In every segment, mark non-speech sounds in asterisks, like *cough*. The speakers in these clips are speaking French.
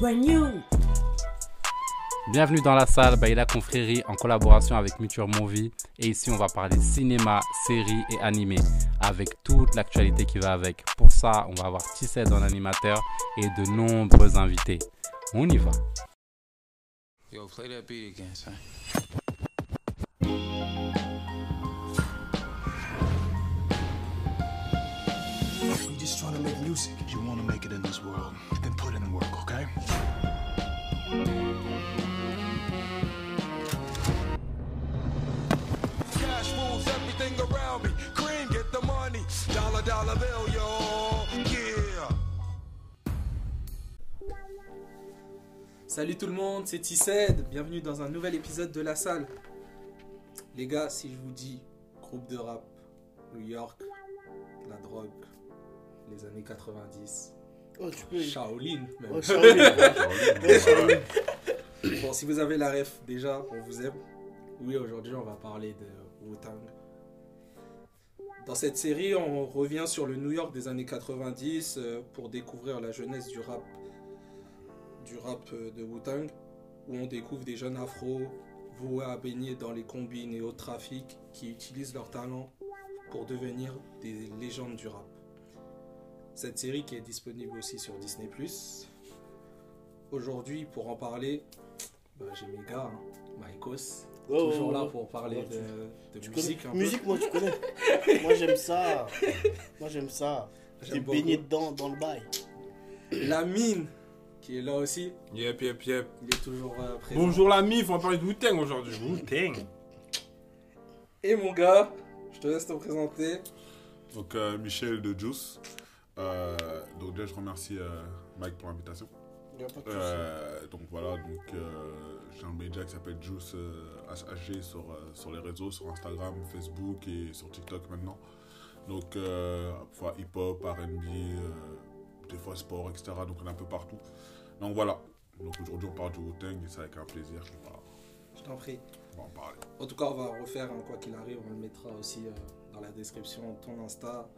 brand new. Bienvenue dans la salle Baïla Confrérie en collaboration avec Muture Movie. Et ici, on va parler cinéma, séries et animé avec toute l'actualité qui va avec. Pour ça, on va avoir Tissé en animateur et de nombreux invités. On y va. Yo, play that beat again, son. Music. If you want to make it in this world, then put in the work, okay? Cash everything around me. Cream, get the money. Dollar, dollar bill, yo. Salut tout le monde, c'est Tissed. Bienvenue dans un nouvel épisode de La Salle. Les gars, si je vous dis groupe de rap, New York, la drogue, les années 90, Oh, tu peux. Shaolin même. Oh, Shaolin. *laughs* Oh, Shaolin. Bon, si vous avez la ref, déjà, on vous aime. Oui, aujourd'hui, on va parler de Wu-Tang. Dans cette série, on revient sur le New York des années 90 euh, pour découvrir la jeunesse du rap, du rap euh, de Wu-Tang, où on découvre des jeunes afro voués à baigner dans les combines et autres trafics qui utilisent leur talent pour devenir des légendes du rap. Cette série qui est disponible aussi sur Disney+. Aujourd'hui, pour en parler, bah, j'ai mes gars, hein, Maïkos, Oh, toujours oh, là pour parler Oh, tu- de, de Tu musique. connais- un peu. Musique, moi, tu connais. *laughs* moi, j'aime ça. Moi, j'aime ça. Beaucoup. baigné dedans, dans le bail. La mine, qui est là aussi, Yep, yep, yep. il est toujours euh, présent. Bonjour la mif, on va parler de Wu-Tang aujourd'hui. Wu-Tang. Et mon gars, je te laisse te présenter. Donc euh, Michel de Juice. Euh, donc déjà je remercie euh, Mike pour l'invitation. Euh, donc voilà, donc euh, j'ai un média qui s'appelle Juice HHG sur, sur les réseaux, sur Instagram, Facebook et sur TikTok maintenant. Donc parfois hip-hop, R&B, des fois sport, etc. Donc on est un peu partout. Donc voilà. Donc aujourd'hui on parle du Wu-Tang et c'est avec un plaisir qu'on va, Je t'en prie. on va en parler. En tout cas, on va refaire, hein, quoi qu'il arrive, on le mettra aussi dans la description, ton Insta.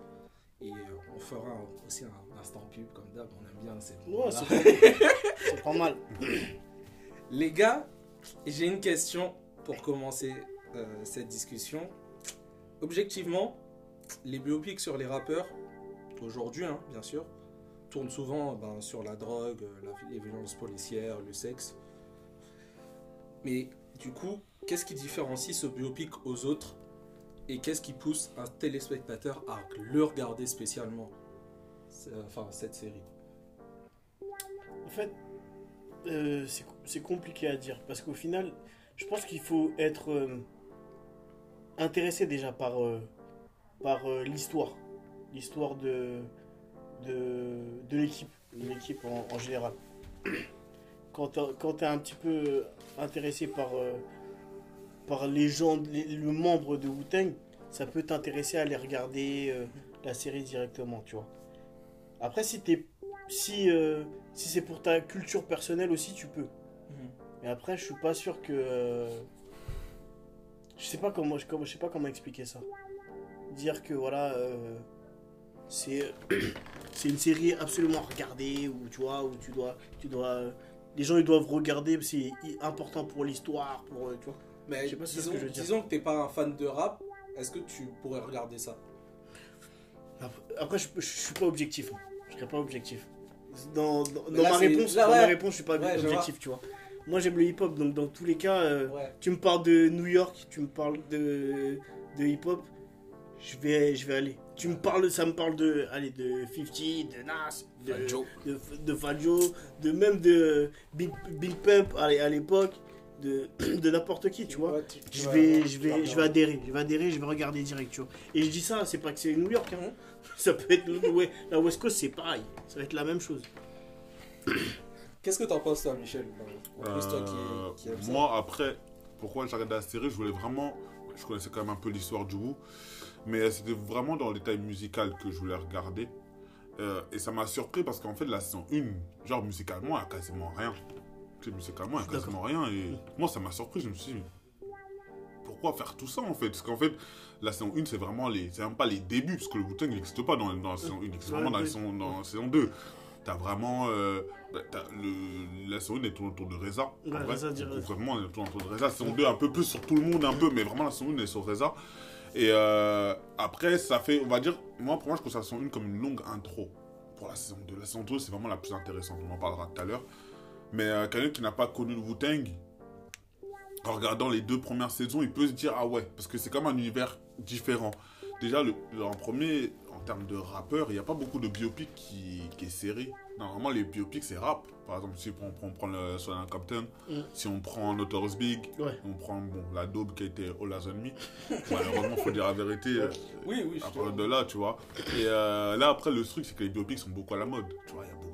Et euh, on fera un- aussi un instant pub, comme d'hab, on aime bien. C'est Ouais, voilà. c'est pas, c'est pas mal. *clears throat* Les gars, j'ai une question pour commencer euh, cette discussion. Objectivement, les biopics sur les rappeurs, aujourd'hui, hein, bien sûr, tournent souvent ben, sur la drogue, euh, la- les violences policières, le sexe. Mais du coup, qu'est-ce qui différencie ce biopic aux autres et qu'est-ce qui pousse un téléspectateur à le regarder spécialement C'est- Enfin, cette série? En fait, euh, c'est compliqué à dire. Parce qu'au final, je pense qu'il faut être euh, intéressé déjà par, euh, par euh, l'histoire. L'histoire de, de, de l'équipe. L'équipe en, en général. Quand tu es un petit peu intéressé par, euh, par les gens, les- le membre de Wu-Tang, ça peut t'intéresser à aller regarder euh, la série directement, tu vois. Après, si t'es si, euh, si c'est pour ta culture personnelle aussi, tu peux. Mais après, je suis pas sûr que. euh, je sais pas comment, je, comment- je sais pas comment expliquer ça. Dire que voilà, c'est *coughs* c'est une série absolument à regarder ou tu vois où tu dois tu dois les gens ils doivent regarder, c'est important pour l'histoire, pour tu vois. Mais Je sais pas si c'est ce disons, que je veux dire. disons que t'es pas un fan de rap, est-ce que tu pourrais regarder ça? Après, après, je, je suis pas objectif. Je serais pas objectif. Dans, dans, dans là, ma réponse, là, dans ouais. ma réponse, je suis pas Ouais, objectif, tu vois. Moi, j'aime le hip-hop, donc dans tous les cas, euh, Ouais. tu me parles de New York, tu me parles de, de hip-hop, je vais, je vais aller. Tu me parles, ça me parle de, allez, de 50, de Nas, de Fadjo. de, de Fadjo, de même de Big, Big Pump à, à l'époque, de, *clears throat* de n'importe qui, tu vois. Ouais, tu- tu Je vais, je vas vais, je vais adhérer, je vais adhérer, je vais regarder direct, tu vois. Et je dis ça, c'est pas que c'est New York, hein. *laughs* Ça peut être le- ouais, la West Coast, c'est pareil. Ça va être la même chose. *coughs* Qu'est-ce que t'en penses, toi, Michel? En plus, toi qui, Euh, qui moi, après, pourquoi j'ai regardé la série, je voulais vraiment. Je connaissais quand même un peu l'histoire du Wu, mais c'était vraiment dans le détail musical que je voulais regarder. Euh, et ça m'a surpris parce qu'en fait, la saison 1, genre musicalement, il n'y a quasiment rien. Sais, musicalement, il n'y a quasiment rien. Et moi, ça m'a surpris. Je me suis dit, pourquoi faire tout ça en fait? Parce qu'en fait, la saison 1, c'est vraiment les. C'est même pas les débuts, parce que le Wu-Tang n'existe pas dans, dans la saison 1, il existe vraiment dans la saison, dans la saison 2. T'as vraiment. euh, bah, le, la saison 1 elle tourne autour de Reza. Ouais. Reza. Vraiment, elle tourne autour de Reza. La saison 2, un peu plus sur tout le monde, un peu, mais vraiment la saison 1 elle est sur Reza. Et euh, après, ça fait, on va dire, moi pour moi, je considère la saison 1 comme une longue intro pour la saison 2. La saison 2, c'est vraiment la plus intéressante, on en parlera tout à l'heure. Mais euh, quelqu'un qui n'a pas connu le Wu-Tang, en regardant les deux premières saisons, il peut se dire, ah ouais, parce que c'est comme un univers différent. Déjà, le, le- en premier, en termes de rappeur, il n'y a pas beaucoup de biopics qui, qui est série. Normalement, les biopics, c'est rap. Par exemple, si on prend, on prend le Solana Captain, Mm. si on prend Notorious Big, Ouais. on prend bon, la daube qui a été All As Me. Malheureusement, faut dire la vérité. euh, Oui, oui, à partir de là, tu vois. Et euh, là, après, le truc, c'est que les biopics sont beaucoup à la mode. Tu vois, il y a beaucoup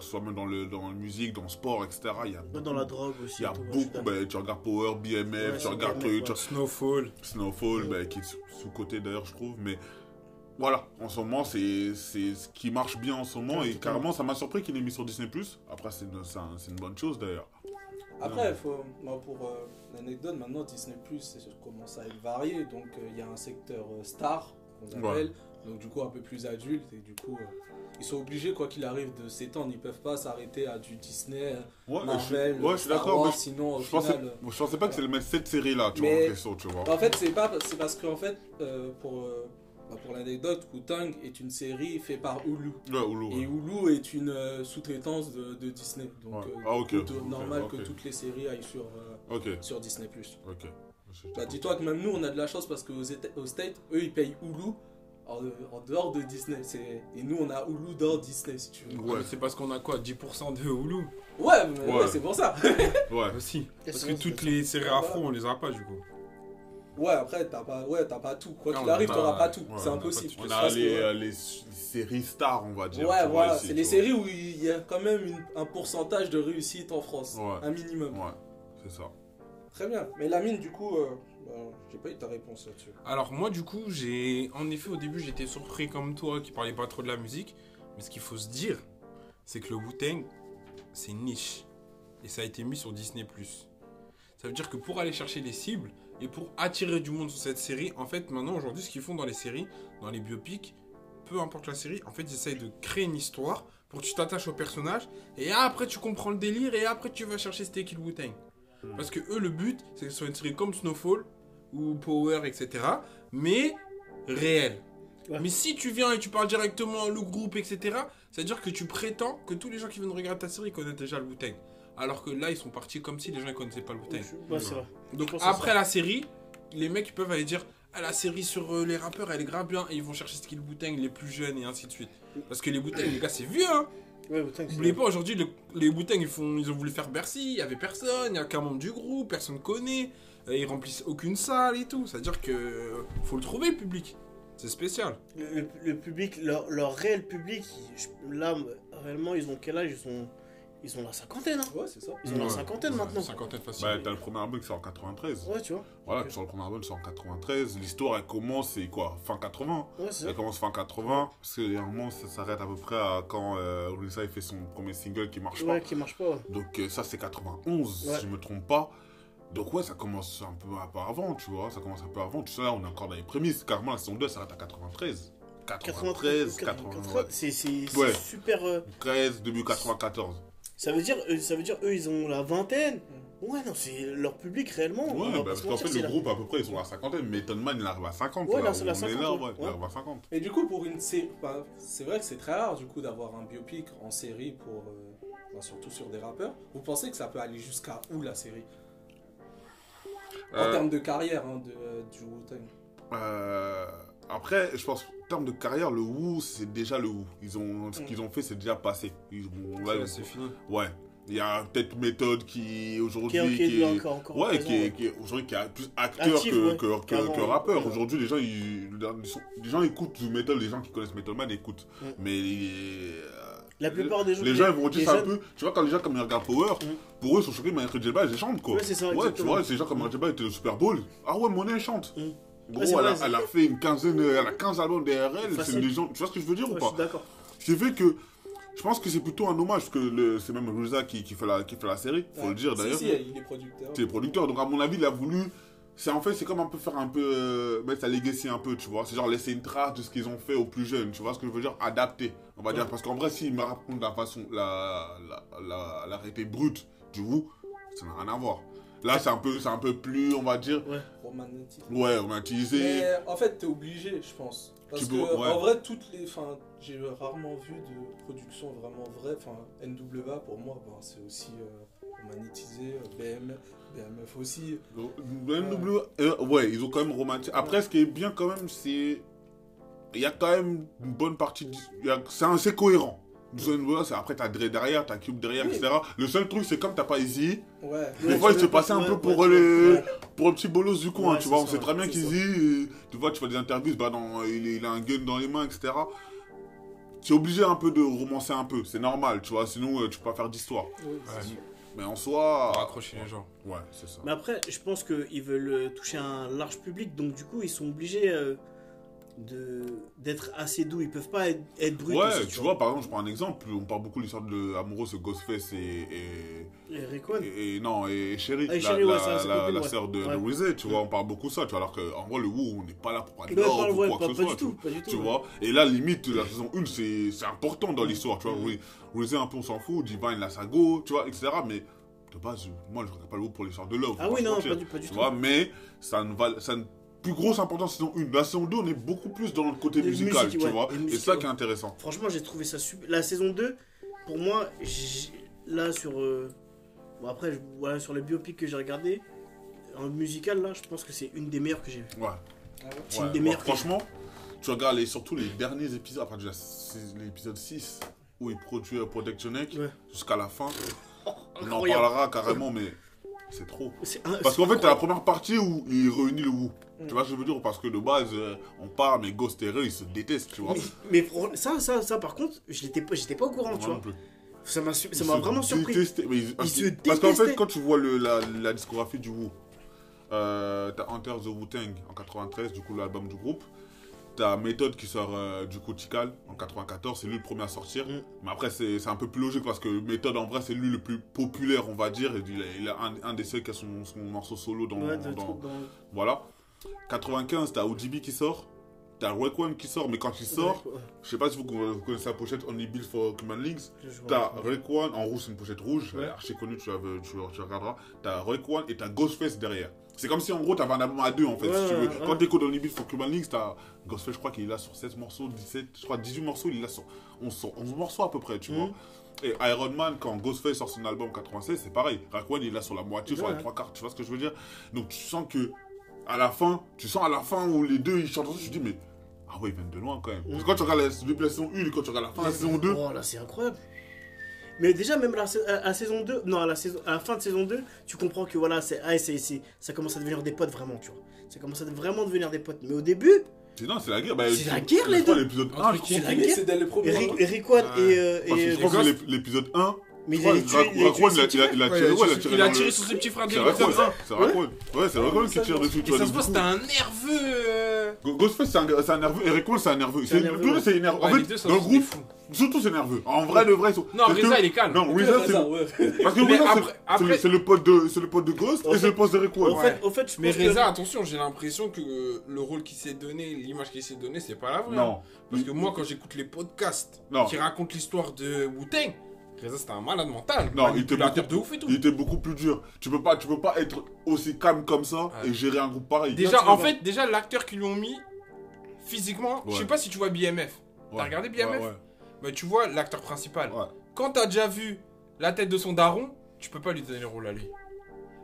soit même dans, le, dans la musique, dans le sport, etc. Il y a Ouais, beaucoup, Dans la drogue aussi. il y a tout, ouais, beaucoup. bah, tu regardes Power, BMF, Ouais, tu regardes BMF, ouais. tu- Snowfall. Snowfall, bah, qui est sous- sous-côté d'ailleurs, je trouve. Mais voilà, en ce moment, c'est c'est ce qui marche bien en ce moment. Ouais, Et carrément, ça m'a surpris qu'il ait mis sur Disney. Après, c'est une, un- une bonne chose d'ailleurs. Après, faut, moi, pour euh, l'anecdote, maintenant Disney Plus commence à être varié. Donc euh, il y a un secteur euh, star qu'on Ouais. Donc du coup un peu plus adulte. Et du coup, euh, ils sont obligés, quoi qu'il arrive, de s'étendre. Ils peuvent pas s'arrêter à du Disney, Ouais, je Marvel, suis, ouais, je Star d'accord. Wars, mais je- sinon au je, pensais, final. euh, je pensais pas que c'est cette série-là, tu Mais- vois, en question, tu vois. En fait, c'est pas, c'est parce qu'en fait, euh, pour, euh, bah, pour l'anecdote, Wu-Tang est une série faite par Hulu. Ouais, Hulu. Et Hulu est une sous-traitance de, de Disney. Donc, Ah, ok, tout- ok, normal que toutes les séries aillent sur, sur Disney+. Bah, dis-toi que même nous, on a de la chance parce qu'aux States, eux, ils payent Hulu en, en dehors de Disney. C'est- Et nous, on a Hulu dans Disney, si tu veux. Ouais. C'est parce qu'on a quoi 10% de Hulu Ouais, mais Ouais. ouais, c'est pour ça. *laughs* Ouais. Aussi. Parce que toutes les séries afro, on les a pas du coup. Ouais, après, t'as pas, ouais, t'as pas tout. Quoi Ah, qu'il arrive, pas- t'auras pas tout. ouais, c'est on a impossible. On a que, les, ouais. euh, les, séries stars, on va dire. Ouais, voilà, c'est les séries où il y a quand même une- un pourcentage de réussite en France. Ouais. Un minimum. Ouais, c'est ça. Très bien. Mais la mine, du coup, euh, bah, j'ai pas eu ta réponse là-dessus. Alors moi du coup, j'ai en effet au début, j'étais surpris comme toi qui parlais pas trop de la musique, mais ce qu'il faut se dire, c'est que le Wu-Tang, c'est niche et ça a été mis sur Disney+. Ça veut dire que pour aller chercher les cibles et pour attirer du monde sur cette série, en fait, maintenant aujourd'hui, ce qu'ils font dans les séries, dans les biopics, peu importe la série, en fait, ils essayent de créer une histoire pour que tu t'attaches au personnage et après tu comprends le délire et après tu vas chercher c'était qui le Wu-Tang. Parce que eux, le but, c'est que ce soit une série comme Snowfall ou Power, etc. Mais réelle. Ouais. Mais si tu viens et tu parles directement le groupe, etc., c'est-à-dire que tu prétends que tous les gens qui viennent regarder ta série connaissent déjà le Wu-Tang. Alors que là, ils sont partis comme si les gens ne connaissaient pas le. Ouais, vrai. Donc c'est après la série, les mecs peuvent aller dire ah, la série sur euh, les rappeurs elle est grave bien et ils vont chercher ce qu'est le Wu-Tang les plus jeunes et ainsi de suite. Parce que les Wu-Tang les gars c'est vieux hein. Ouais, pas aujourd'hui le- les Wu-Tang ils font ils ont voulu faire Bercy, il y avait personne, il y a qu'un membre du groupe, personne connaît, euh, ils remplissent aucune salle et tout. C'est-à-dire que euh, faut le trouver le public. C'est spécial. Le, le- le public, leur, leur réel public, là, réellement, ils ont quel âge? Ils sont, ils ont la cinquantaine, hein Ouais, c'est ça. Ils ont la Ouais. cinquantaine maintenant. Cinquantaine facile. Bah, t'as le premier album qui sort en 93. Ouais, tu vois. Voilà, tu sors le premier album, c'est en 93. L'histoire, elle commence, c'est quoi? Fin 80 Ouais, c'est ça. Elle commence fin 80. Parce que, un moment, ça s'arrête à peu près à quand euh, il fait son premier single qui marche Ouais, pas. qui marche pas. ouais. Donc, euh, ça, c'est 91, Ouais. si je me trompe pas. Donc, ouais, ça commence un peu, un peu avant, tu vois. Ça commence un peu avant. Tu sais, là, on est encore dans les prémices. Carrément, la saison 2 s'arrête à 93. 93, 80, C'est Ouais. super. euh, 13, début 94. Ça veut dire, euh, ça veut dire, eux, ils ont la vingtaine. Ouais, non, c'est leur public réellement. Ouais, bah, parce qu'en fait, le la- groupe, à peu près, ils sont à la cinquantaine. Mais Tonman, il arrive à 50. Ouais, là, la où on est 50, là, ouais. ouais, il Ouais. arrive à 50. Et du coup, pour une série, bah, c'est vrai que c'est très rare du coup d'avoir un biopic en série pour, euh, bah, surtout sur des rappeurs. Vous pensez que ça peut aller jusqu'à où la série? En Euh, termes de carrière hein, de, euh, du Wu-Tang. Euh, après, je pense, en termes de carrière, le Wu, c'est déjà le Wu. Ils ont, ce Mm. qu'ils ont fait, c'est déjà passé. Ils Ouais, c'est fini. ouais. Il y a peut-être méthode qui aujourd'hui qui est qui ouais, qui est, ouais. qui est- aujourd'hui qui est plus acteur que, ouais, que, rappeur. Aujourd'hui, les gens, ils, les gens écoutent du metal, les gens qui connaissent Metal Man écoutent. Mm. Mais euh, La plupart des gens. les gens ils vont dire ça un peu. Tu vois, quand les gens comme ils regardent Power, Mm. pour eux, ils sont choqués, mais Michael Jelba, ils chantent quoi. Ouais, c'est ça, Ouais, tu vois, ces gens comme Michael Jelba étaient au Super Bowl. Ah ouais, Monet chante. Mm. Gros, Ouais, c'est elle, a, c'est elle a fait une quinzaine, elle a 15 albums derrière elle. C'est une légende. Tu vois ce que je veux dire Ouais, ou je pas suis d'accord. Ce qui fait que je pense que c'est plutôt un hommage, parce que c'est même Ruza qui, qui, fait la, qui fait la série, faut Ouais. le dire Si, d'ailleurs. si, il est producteur. C'est producteur, donc à mon avis, il a voulu c'est en fait, c'est comme un peu faire un peu. euh, mettre sa legacy un peu, tu vois. C'est genre laisser une trace de ce qu'ils ont fait aux plus jeunes, tu vois ce que je veux dire Adapter, on va dire. Parce qu'en vrai, s'ils me racontent la façon, la, la, la, la réalité brute du Wu, ça n'a rien à voir. Là, c'est un, peu, c'est un peu plus, on va dire, Ouais, romantisé. Mais en fait, t'es obligé, je pense. Parce Tu que, peux- ouais. en vrai, toutes les. Enfin, j'ai rarement vu de production vraiment vraie. Enfin, NWA, pour moi, ben, c'est aussi euh, romantisé. euh, BM, BMF aussi. Le NW, euh, ouais, ils ont quand même romantisé. Après, ce qui est bien quand même, c'est. Il y a quand même une bonne partie. C'est assez cohérent. Après, t'as Dre derrière, t'as Cube derrière, Oui. etc. Le seul truc, c'est comme t'as pas Easy, Ouais. des Ouais, fois, il se passait un peu pour, les... pour le petit bolos du coin, Ouais, tu vois. On sait très bien ça. euh, tu vois, tu fais des interviews, bah, dans, il, a un gun dans les mains, etc. Tu es obligé un peu de romancer un peu, c'est normal, tu vois, sinon euh, tu peux pas faire d'histoire. Oui, Ouais. Mais en soi. Raccrocher les gens. Ouais, c'est ça. Mais après, je pense qu'ils veulent euh, toucher un large public, donc du coup, ils sont obligés euh, d'être assez doux. Ils peuvent pas être, être bruts. Ouais, aussi, tu vois, par exemple, je prends un exemple. On parle beaucoup de l'histoire de l'amoureux, ce Ghostface et, et, Et non, et Sherry, Ah, et la, ouais, la, ouais. sœur de, Ouais. de Rizé, tu vois, on parle beaucoup de ça, tu vois, alors qu'en vrai, le Wu, on n'est pas là pour parler pas, ou quoi pas- que ce pas soit, du tu, tout, pas du tout, tu vois. Et là, limite, la saison 1, c'est important dans l'histoire, tu vois. Mm. Ri- Rizé, un peu, on s'en fout, Divine, la Sago, tu vois, etc. Mais de base, moi, je regarde pas le Wu pour l'histoire de Love. Ah oui, non, pas du, pas du Tu tout. vois, mais ça a une, val- ça a une plus grosse importance saison 1. La saison 2, on est beaucoup plus dans le côté De musical, musique, tu ouais, vois. et Et ça ouais. qui est intéressant. Franchement, j'ai trouvé ça super. La saison 2, pour moi, là, sur. euh, Bon, après, je- voilà, sur le biopic que j'ai regardé, en musical, là, je pense que c'est une des meilleures que j'ai vues. Ouais. Ah ouais. C'est Ouais, une des meilleures que j'ai franchement, tu regardes les, surtout les derniers épisodes, à partir de la sais- l'épisode 6, où il produit euh, Protectionic, Ouais. jusqu'à la fin. *laughs* On en parlera carrément, mais c'est trop. Parce qu'en fait, t'as la première partie où il réunit le Wu. Mm. Tu vois ce que je veux dire Parce que de base, euh, on parle, mais Ghost et Ray, ils se détestent, tu vois. Mais, ça, ça, ça, par contre, je l'étais pas, j'étais pas au courant, Moi tu non vois. plus. Ça m'a, Ils vraiment surpris. mais ils- parce se Parce qu'en fait, quand tu vois le, la, la discographie du Wu, euh, t'as Enter the Wu-Tang en 93, du coup l'album du groupe. T'as Method qui sort euh, du coup Tikal en 94, c'est lui le premier à sortir. Mm. Mais après, c'est un peu plus logique parce que Method en vrai, c'est lui le plus populaire, on va dire. Il a, il a un, un des seuls qui a son, son morceau solo dans. Ouais, dans- dans- Voilà. 95, t'as ODB qui sort. T'as Raekwon qui sort, mais quand il sort, je sais pas si vous, connaissez la pochette Only Built for Human Links. T'as Raekwon, en rouge c'est une pochette rouge, Ouais. est archi connue, tu, tu, tu regarderas. T'as Raekwon et t'as Ghostface derrière. C'est comme si en gros t'avais un album à deux en fait, Ouais, si tu veux. ouais, Quand t'écoutes Only Built for Human Links, t'as Ghostface, je crois qu'il est là sur 16 morceaux, 17, je crois 18 morceaux, il est là sur 11, 11 morceaux à peu près, tu Mhm. vois. Et Iron Man, quand Ghostface sort son album 96, c'est pareil. Raekwon il est là sur la moitié, sur les trois quarts, tu vois ce que je veux dire? Donc tu sens que à la fin, tu sens à la fin où les deux ils chantent ensemble, tu te dis mais ah ouais ils viennent de loin quand même. Parce que quand tu regardes la, la saison 1 et quand tu regardes la fin de la saison 2, Oh là, c'est incroyable. Mais déjà, même la, à la saison 2, non, à la, saison, à la fin de saison 2, tu comprends que voilà, c'est, ah, c'est, c'est- ça commence à devenir des potes vraiment, tu vois. Ça commence à vraiment devenir des potes. Mais au début, c'est non, c'est la guerre. Bah, C'est la guerre, les deux. L'épisode Entre 1, je qui crois. c'est la guerre. c'est dès le premier. Eric, hein. Et, euh, et je crois que l'épisode 1, Mais il a il tiré, il a tiré sur ses petits frères C'est d'hélicoptère. Raekwon, c'est Raekwon. Ouais, c'est Raekwon qui ça, tire dessus, tu Et ça se voit, c'était un nerveux. euh, Ghostface, c'est un, nerveux, et Raekwon, c'est un nerveux. C'est nerveux. En fait, dans le groupe, surtout, c'est nerveux. En vrai, le vrai, ils sont. Non, Reza, que- il est calme. Non, Reza, c'est. ouais. Parce que Reza, c'est- après- c'est le- pote de c'est le pote de Ghost En et c'est le pote de. Au fait, au fait, je Mais pense que- Reza, attention, j'ai l'impression que le rôle qu'il s'est donné, l'image qu'il s'est donné, c'est pas la vraie. Non. Parce que moi, quand j'écoute les podcasts Non. qui racontent l'histoire de Wu-Tang, Reza, c'était un malade mental. Non, il était beaucoup- de ouf et tout. Il était beaucoup plus dur. Tu peux pas, tu peux pas être aussi calme comme ça Ouais. et gérer un groupe pareil. Déjà, en fait, déjà, l'acteur qu'ils lui ont mis, physiquement, je sais pas si tu vois BMF. Ouais. T'as regardé BMF. Mais tu vois l'acteur principal. Quand t'as déjà vu la tête de son daron, tu peux pas lui donner le rôle à lui.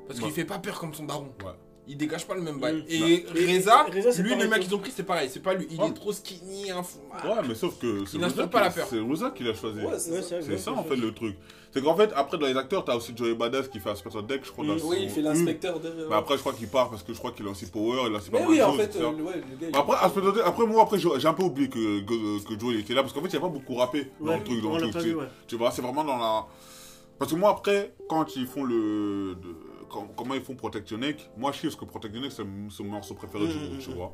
Parce Ouais. qu'il fait pas peur comme son daron. Ouais. Il dégage pas le même bail. Mm. Et Et- Reza, lui, le mec qu'ils ont pris, c'est pareil. C'est pas lui. Il Ouais. est trop skinny, un fou. Ouais, mais sauf que c'est Il n'inspire Reza pas qui- la peur. C'est Reza qui l'a choisi. Ouais, c'est ça. en fait le truc. C'est qu'en fait, après dans les acteurs, t'as aussi Joey Badass qui fait Inspector Deck, je crois. dans la Mm. Oui, il fait une. l'inspecteur de. Mais après, je crois qu'il part parce que je crois qu'il a aussi Power, il a aussi pas Mais oui, en fait, euh, ouais, le gars. il- Après, moi, après, j'ai un peu oublié que, Joey était là parce qu'en fait, il n'y a pas beaucoup rappé dans le truc. Dans le. Tu vois, c'est vraiment dans la. Parce que moi, après, quand ils font le. Comment ils font Protectionic, moi, je sais ce que Protectionic, c'est mon c'est mon morceau préféré du Mm, groupe, mm, tu mm. vois.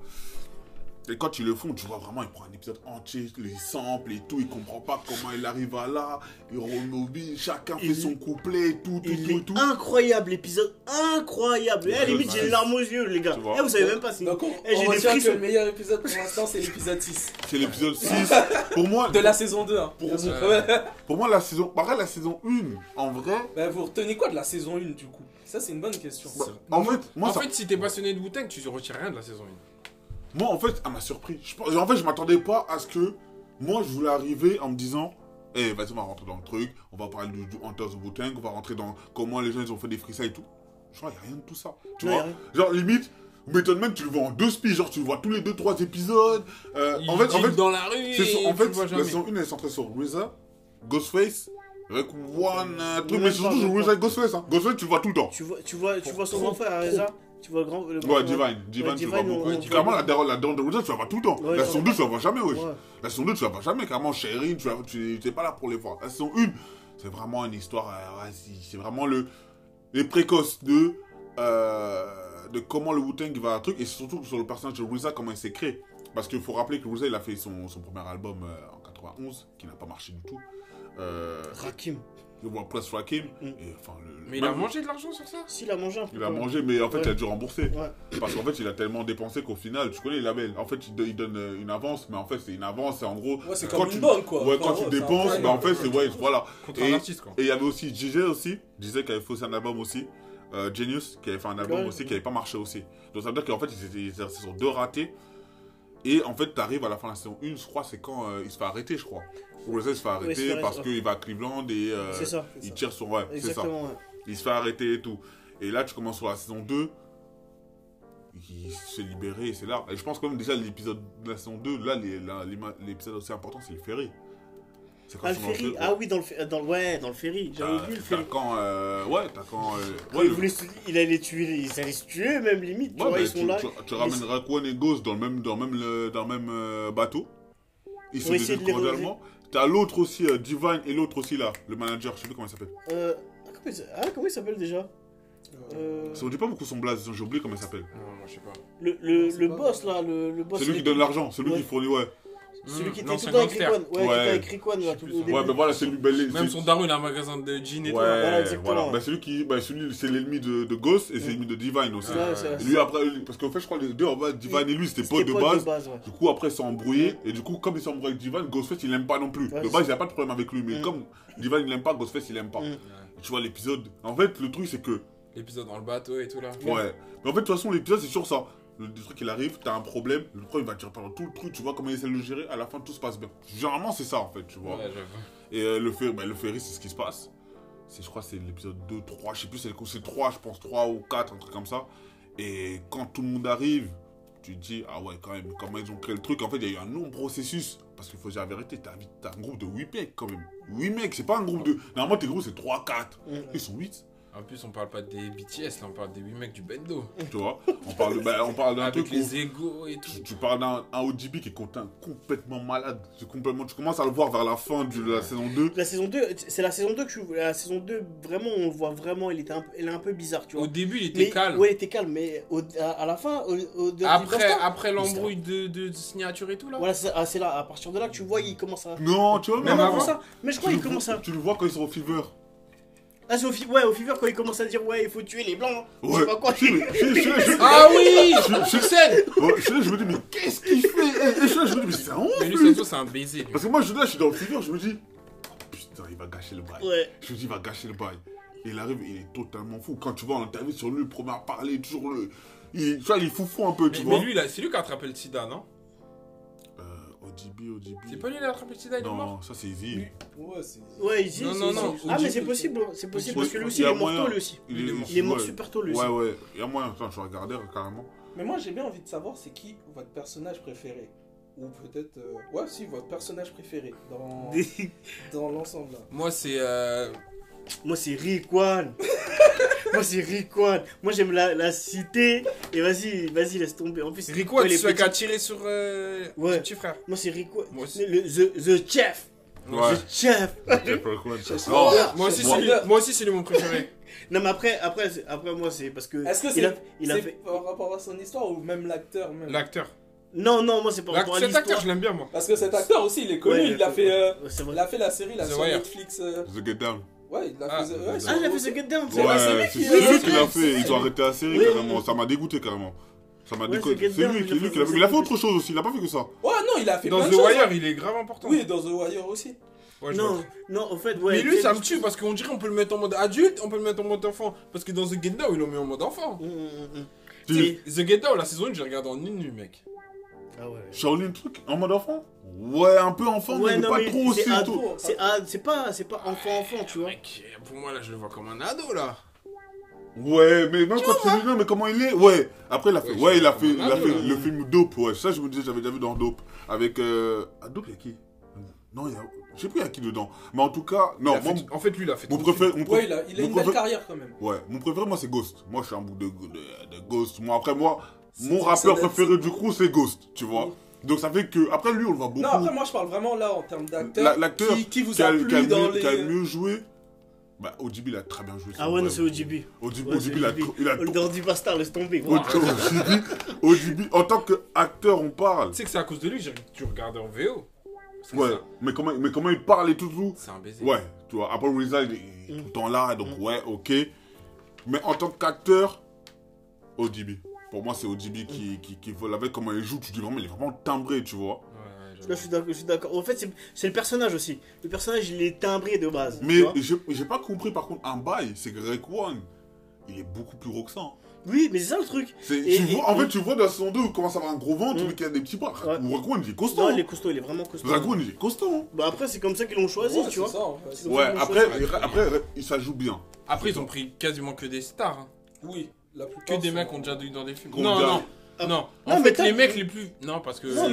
Et quand ils le font, tu vois vraiment, il prend un épisode entier, les samples et tout, il comprend pas comment il arrive à là, il remobile, chacun fait son couplet et tout, tout, Il tout, est et tout. incroyable, l'épisode incroyable. Eh, limite, j'ai les larmes aux yeux, les gars. Eh, vous savez même pas si. Donc on, Eh, on j'ai des que le meilleur épisode pour l'instant c'est l'épisode 6 C'est l'épisode 6. *laughs* Pour moi, de la saison 2. Hein, Pour moi. Pour moi, la saison, pareil, la saison 1, en vrai, Bah, vous retenez quoi de la saison 1 du coup? Ça c'est une bonne question. bah, en fait, moi, en ça- fait, si t'es passionné de Wu-Tang, tu retires rien de la saison 1. Moi, en fait, elle m'a surpris. Je en fait, je m'attendais pas à ce que, moi, je voulais arriver en me disant, eh, vas-y, on va rentrer dans le truc, on va parler du, du Hunters of Wu-Tang, on va rentrer dans comment les gens, ils ont fait des freestyles et tout. Je crois, il n'y a rien de tout ça. Tu vois? Genre, limite, Method Man, tu le vois en deux spies, genre, tu le vois tous les deux, trois épisodes. Euh, en fait, en fait, dans la rue sur- en fait, la saison 1 elle est centrée sur RZA, Ghostface, avec One euh, truc, mais surtout RZA Ghostface. Hein. Ghostface, tu le vois tout le temps. Tu vois, tu vois, tu vois son grand frère. Tu vois le grand. le grand Ouais, Divine. Divine, Ouais, tu vois beaucoup. on- on- Carrément, la daronne la daronne de RZA, tu la vois tout le temps. Ouais, la saison 2, tu la vois jamais, wesh. Ouais. La saison 2, tu la vois jamais. Carrément, Sherry, tu la- tu n'es pas là pour les voir. La saison 1, c'est vraiment une histoire. euh, c'est- vraiment le, les précoces de. euh, de comment le Wu-Tang va un truc et surtout sur le personnage de RZA, comment il s'est créé. Parce qu'il faut rappeler que RZA, il a fait son, son premier album euh, en 91, qui n'a pas marché du tout. Euh, Rakim. World Plus Rakim. Mm. Et, enfin, le, Mais il a même- mangé de l'argent sur ça? S'il a mangé un peu. Il a mangé, mais en fait, Ouais. il a dû rembourser. Ouais. Parce qu'en fait, il a tellement dépensé qu'au final, tu connais les labels. En fait, il, do- il donne euh, une avance, mais en fait, c'est une avance, c'est en gros. Ouais, c'est quand comme tu- une banque quoi. Ouais, Enfin, quand tu dépenses, bah, en fait, c'est. Ouais, voilà. contre Et- un artiste, quoi. Et il y avait aussi DJ aussi, disait qu'il avait fait aussi un album aussi. euh, Genius, qui avait fait un album Ouais. aussi, qui n'avait pas marché aussi. Donc ça veut dire qu'en fait, ils étaient- ils étaient sur deux ratés. Et en fait, tu arrives à la fin de la saison 1, je crois, c'est quand euh, il se fait arrêter, je crois. Ou il se fait arrêter il parce qu'il va à Cleveland et euh, ça. il tire sur. Ouais, c'est ça. Il se fait arrêter et tout. Et là, tu commences sur la saison 2. Il se fait libérer et c'est là. Et je pense quand même déjà l'épisode de la saison 2, là, l'épisode aussi important, c'est le ferry. Ah, le sont ferry. Ah oui, dans le, fer- dans, ouais, dans le ferry. J'avais vu le ferry. quand. euh, ouais, t'as quand. euh, ouais, il, voulait il allait tuer, ils allaient se tuer même limite. Tu ouais, vois, mais ils sont tu, là. tu- tu ramènes Raquan et Ghost dans le même, dans le même, dans le même euh, bateau. Ils Pour essayer de les. T'as l'autre aussi, euh, Divine, et l'autre aussi là, le manager, je sais plus comment il s'appelle. Euh, ah, comment il ah, comment il s'appelle déjà? Euh, Ça vous dit pas beaucoup son blaze, j'ai oublié comment il s'appelle. Non, moi, je sais pas. Le, le, C'est le pas boss là, le, le boss. C'est lui qui donne l'argent, celui Ouais. qui fournit, ouais. Celui qui Mmh, était tout le temps avec. Rickwan. Ouais, qui Ouais. était avec Rickwan là, tout au plus début. Ouais, ben voilà, c'est lui. ben, les- Même son daron, il a un magasin de jeans et tout. Ouais, là. Voilà, exactement, voilà. ouais. Bah, celui qui, bah, celui, c'est l'ennemi de, de Ghost et c'est l'ennemi de Divine aussi. Lui après, parce qu'en fait, je crois les deux Divine et lui, c'était potes de base. Du coup, après, ils sont embrouillés. Et du coup, comme ils sont embrouillés avec Divine, Ghostface, il l'aime pas non plus. De base, il n'y a pas de problème avec lui. Mais Mm. comme Divine, il l'aime pas, Ghostface, il l'aime pas. Mm. Tu vois, l'épisode. En fait, le truc, c'est que. L'épisode dans le bateau et tout là. Ouais. Mais en fait, de toute façon, l'épisode, c'est sur ça. Le, le truc, il arrive, t'as un problème. Le problème, il va te dire pendant tout le truc. Tu vois comment il essaie de le gérer. À la fin, tout se passe bien. Généralement, c'est ça, en fait, tu vois. Ouais. Et euh, le, fer- bah, le ferry, c'est ce qui se passe. C'est, je crois c'est l'épisode 2, 3, je sais plus, c'est, c'est 3, je pense, 3 ou 4, un truc comme ça. Et quand tout le monde arrive, tu te dis, ah ouais, quand même, comment ils ont créé le truc. En fait, il y a eu un long processus. Parce qu'il faut dire la vérité, t'as, t'as un groupe de 8 mecs quand même. 8 mecs, c'est pas un groupe de. Normalement, tes groupes, c'est 3, 4. Mm. Ils sont 8, En plus, on parle pas des BTS, là, on parle des 8 mecs du Bendo. tu vois. On parle, bah, on parle d'un Avec truc où les égaux et tout. tu, tu parles d'un un ODB qui est content- complètement malade. Complètement, tu commences à le voir vers la fin de la saison 2. La saison 2, c'est la saison 2 que je La saison 2, vraiment, on le voit vraiment, il était un, peu- elle est un peu bizarre, tu vois. Au début, il était Mais- calme. Ouais, il était calme, mais au- à, à la fin, au, Après, après l'embrouille de, de signature et tout là. Voilà, c'est ah, là, à partir de là que tu vois, il commence à. Non, tu vois, Même même avant ça, mais je Tu crois le, qu'il commence à. tu le vois quand ils sont au Fever. Ah, c'est au, fi- ouais, au Fever quand il commence à dire, ouais, il faut tuer les blancs. Je sais Ouais. pas quoi. Je, je, je, je, je, Ah oui je, je suis là, je me dis, mais qu'est-ce qu'il fait? Et, et je suis là, je me dis, mais c'est un ouf Mais lui, lui. c'est un baiser. lui. Parce que moi, je suis là, je suis dans le Fever, je me dis, oh, putain, il va gâcher le bail. Ouais. Je me dis, il va gâcher le bail. Et il arrive, il est totalement fou. Quand tu vois l'interview sur lui, le premier à parler, toujours le. Il, tu vois, il est foufou un peu, tu Mais, vois. mais lui, là, c'est lui qui a attrapé le sida, non? ODB, ODB. C'est pas lui qui a attrapé le sida, il est mort Non, ça c'est Easy. Ouais, c'est. Ouais, Izzy, Non, non, non, Ah, mais c'est possible, c'est possible, parce que lui aussi, Il est mort tôt, lui aussi. Il est mort. Il est mort ouais. super tôt, lui aussi. Ouais, ouais. Il y a moyen. Attends, je vais regarder carrément. Mais moi j'ai bien envie de savoir c'est qui votre personnage préféré? Ou peut-être. euh, Ouais, si, votre personnage préféré dans, *laughs* dans l'ensemble là. Moi, c'est. euh, Moi, c'est Rickwan. *laughs* Moi, c'est Rickwan. Moi, j'aime la, la cité. Et vas-y, vas-y, laisse tomber. En plus, tu les celui qui a petits- tiré sur euh, Ouais. petit frère. Moi, c'est aussi. Le, the, the chef. Ouais. The chef. *laughs* C'est ça. Moi aussi, C'est c'est moi aussi, c'est mon préféré. *laughs* Non, mais après, après, c'est- après moi, c'est parce que. Est-ce que il c'est a, il a c'est fait. par rapport à son histoire ou même l'acteur même? L'acteur. Non, non, moi c'est par Là, rapport à Cet acteur, l'histoire. je l'aime bien, moi. Parce que cet acteur aussi, il est connu. Ouais, il, a fait, euh, c'est il a fait la série là, The sur. Netflix. euh, The Get Down. Ouais, il a Ah, fait. The ouais, Ah, il a fait The Get Down, c'est Ouais, c'est lui lui qui- l'a fait. c'est Ils ont lui. arrêté la série carrément. Ça m'a dégoûté carrément. Ça m'a Ouais, C'est lui qui l'a fait. Il a fait autre chose aussi. Il a pas fait que ça. Ouais, non, il a fait Dans plein The de choses. Wire, il est grave important. Oui, dans The Wire aussi. Ouais. Non, non, en fait, ouais. Mais lui, ça me tue parce qu'on dirait on peut le mettre en mode adulte, on peut le mettre en mode enfant. Parce que dans The Get Down, ils l'ont mis en mode enfant. Hum, hum. Tu- The Get Down, la saison 1, j'ai regardé en une nuit, mec. Ah ouais. Shaolin truc en mode enfant Ouais, un peu enfant, Ouais, mais non, pas mais trop aussi. c'est pas, c'est pas enfant enfant, tu vois. Mec, pour moi, là, je le vois comme un ado, là. Ouais, mais même quand tu dis non, mais comment il est? Ouais. Après, il a fait. Ouais, il a fait, il a fait là. le film Dope. Ouais, ça, je me disais, j'avais déjà vu dans Dope. Avec. Euh... Ah, Dope, il y a qui? Non, il y a. Je sais plus il y a qui dedans. Mais en tout cas, non, moi, fait- En fait, lui, il a fait mon préféré. Ouais, il a, il a mon une belle préféré- carrière quand même. Ouais, mon préféré, moi, c'est Ghost. Moi, je suis un bout de, de, de Ghost. Moi, après, moi, mon rappeur préféré du crew, c'est Ghost, tu vois. Oui. Donc, ça fait que. Après, lui, on le voit beaucoup. Non, après, moi, je parle vraiment là en termes d'acteur. L'acteur qui, qui vous qui a, a qui a plu dans mieux, les. qui a mieux joué. Bah, ODB, il a très bien joué. Ah ouais, non, c'est. ODB, Ouais, ODB, il a, OGB. il a Le Dandy Bastard, laisse tomber. ODB, ODB, en tant qu'acteur, on parle. Tu sais que c'est à cause de lui que j'ai dû regarder en VO. Ouais, ça. mais comment, mais comment il parle et tout, tout. C'est un baiser. Ouais, tu vois. Après, Reza, il est Mm. tout le temps là, donc ouais, ok. Mais en tant qu'acteur, ODB. Pour moi, c'est ODB qui, qui, qui vole avec comment il joue. Tu dis vraiment, il est vraiment timbré, tu vois. Ouais, ouais, j'avoue. Là, je suis d'accord- je suis d'accord. En fait, c'est- c'est le personnage aussi. Le personnage, il est timbré de base. Mais j'ai j'ai pas compris, par contre, un bail, c'est que Rek One, il est beaucoup plus gros que ça. hein. Oui, mais c'est ça le truc. C'est- Et- tu et- vois, en fait, tu vois dans la saison 2 où il commence à avoir un gros ventre, Mm. mais qu'il a des petits bras. Ouais. One, il est costaud. Non, il est costaud, il est vraiment costaud. Rek One, il est costaud. hein. Bah après, c'est comme ça qu'ils l'ont choisi, Ouais, tu vois. ça, en fait. C'est Ouais, après, après, il- ça joue bien. Après, ils ont pris quasiment que des stars. hein. Oui, la plupart. Que des sont- mecs ont déjà eu dans des films. Non, non, Ah. non. Non, En mais fait, les mecs les plus. Non, parce que. Non, dit-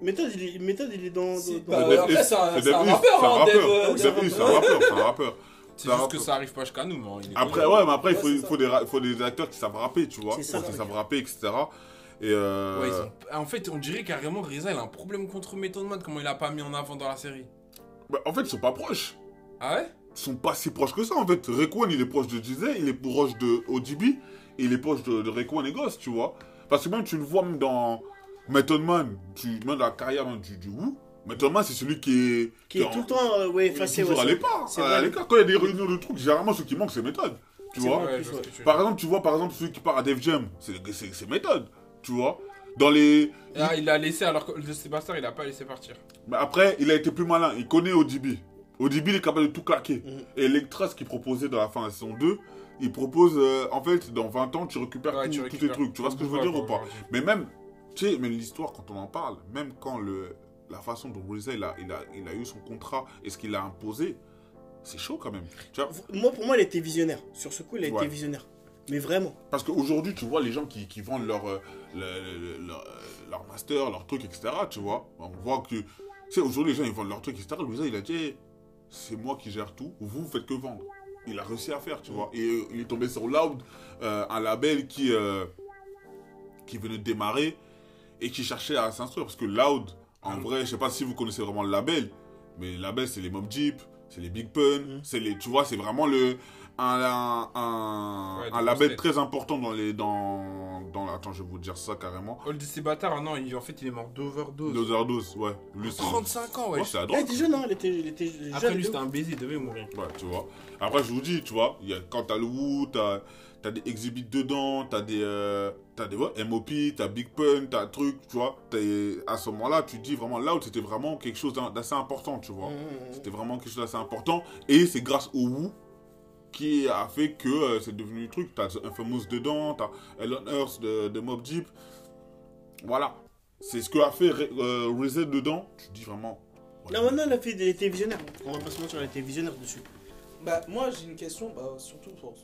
Méthode, il est, méthode, il est dans. Dans- bah, après, c'est un- rappeur, c'est un hein, rappeur. C'est euh, un rappeur, c'est un rappeur. C'est Ça juste que ça arrive pas jusqu'à nous, mais il est Après, ouais, mais après, il Ouais, faut, faut, des, ra- faut des acteurs qui savent rapper, tu vois. C'est ça. Qui savent rapper, etc. Et euh... Ouais, ils ont- En fait, on dirait carrément que Reza il a un problème contre Method Man, comment il a pas mis en avant dans la série. bah, en fait, ils sont pas proches. Ah ouais? Sont pas si proches que ça, en fait. Rekwan, il est proche de Jizay, il est proche de ODB, et il est proche de, de Rekwan et Ghost, tu vois. Parce que même, tu le vois même dans Method Man, tu, même dans la carrière même du, du Wu, Method Man, c'est celui qui est... Qui est en- tout le temps, euh, ouais, effacé. toujours ouais, à c'est- l'écart. c'est À vrai. l'écart. Quand il y a des réunions de trucs, généralement, ceux qui manquent, c'est Méthode. Tu vois vrai. Plus, ce ouais. Par exemple, tu vois, par exemple, celui qui part à Def Jam, c'est Méthode. Tu vois Dans les... Ah, il a laissé alors que le Sébastien il a pas laissé partir. Mais après, il a été plus malin. Il connaît ODB. ODB, il est capable de tout claquer. Mhm. Et Electra, ce qu'il proposait dans la fin de la saison 2, il propose, euh, en fait, dans 20 ans, tu récupères Ouais, tous tes trucs. Tu vois ce que je veux dire ou pas? Mais même, tu sais, même l'histoire, quand on en parle, même quand le, la façon dont Reza, il a, il, a, il a eu son contrat et ce qu'il a imposé, c'est chaud quand même. Tu vois? Moi, pour moi, il était visionnaire. Sur ce coup, il a Ouais. été visionnaire. Mais vraiment. Parce qu'aujourd'hui, tu vois les gens qui, qui vendent leur, euh, le- le- le- leur, euh, leur master, leurs trucs, etc. Tu vois On voit que. Tu sais, aujourd'hui, les gens, ils vendent leurs trucs, etc. Reza, il a dit c'est moi qui gère tout, vous, faites que vendre. Il a réussi à faire, tu vois. Et euh, il est tombé sur Loud, euh, un label qui, euh, qui venait de démarrer et qui cherchait à s'instruire. Parce que Loud, en vrai, je sais pas si vous connaissez vraiment le label, mais le label, c'est les Mob Jeep, c'est les Big Pun, Mhm. c'est les. Tu vois, c'est vraiment le. Un, un, un- Ouais, un de label très important dans les. Dans, dans, la- attends, je vais vous dire ça carrément. Old DC Bâtard, non, il- en fait il est mort d'overdose. L'overdose, ouais. Lui, c'est- 35 ans, ouais. Ouais, c'est la Il était jeune, hein. Il était, il était Après jeune. lui de c'était un baiser, il devait mourir. Ouais, tu vois. Après, je vous dis, tu vois, il y a, quand t'as le Wu, t'as as des exhibits dedans, t'as des, euh, t'as des ouais, MOP, t'as Big Pun, t'as truc, tu vois. T'es- À ce moment-là, tu te dis vraiment, là où c'était vraiment quelque chose d'assez important, tu vois. Mmh, mmh, C'était vraiment quelque chose d'assez important. Et c'est grâce au Wu qui a fait que euh, c'est devenu le truc. T'as Infamous dedans, t'as Elon Earth de, de Mob Deep. Voilà. C'est ce que a fait euh, Reset dedans. Tu dis vraiment. Non, non, non, il a fait, il était visionnaire. On va pas se mentir, il était visionnaire dessus. Bah, moi, j'ai une question, bah, surtout pour,